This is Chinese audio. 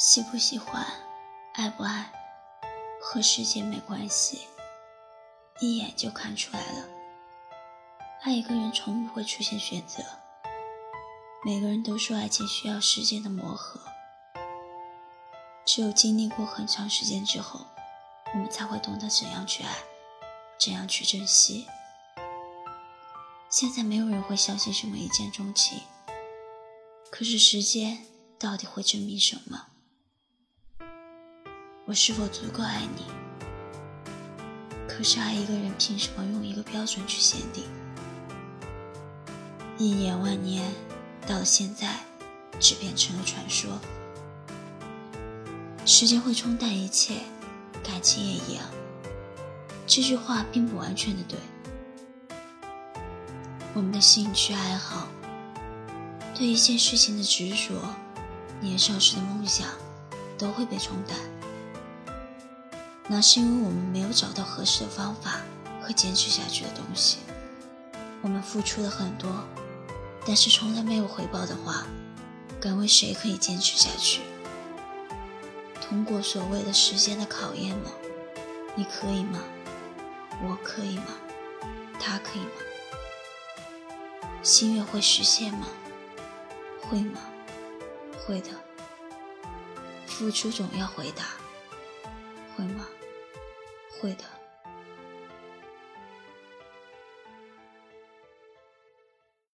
喜不喜欢，爱不爱，和时间没关系，一眼就看出来了。爱一个人从不会出现选择。每个人都说爱情需要时间的磨合，只有经历过很长时间之后，我们才会懂得怎样去爱，怎样去珍惜。现在没有人会相信什么一见钟情，可是时间到底会证明什么？我是否足够爱你？可是爱一个人，凭什么用一个标准去限定？一眼万年，到了现在，只变成了传说。时间会冲淡一切，感情也一样。这句话并不完全的对。我们的兴趣爱好，对一件事情的执着，年少时的梦想，都会被冲淡。那是因为我们没有找到合适的方法和坚持下去的东西。我们付出了很多，但是从来没有回报的话，敢问谁可以坚持下去？通过所谓的时间的考验吗？你可以吗？我可以吗？他可以吗？心愿会实现吗？会吗？会的。付出总要回答，会的。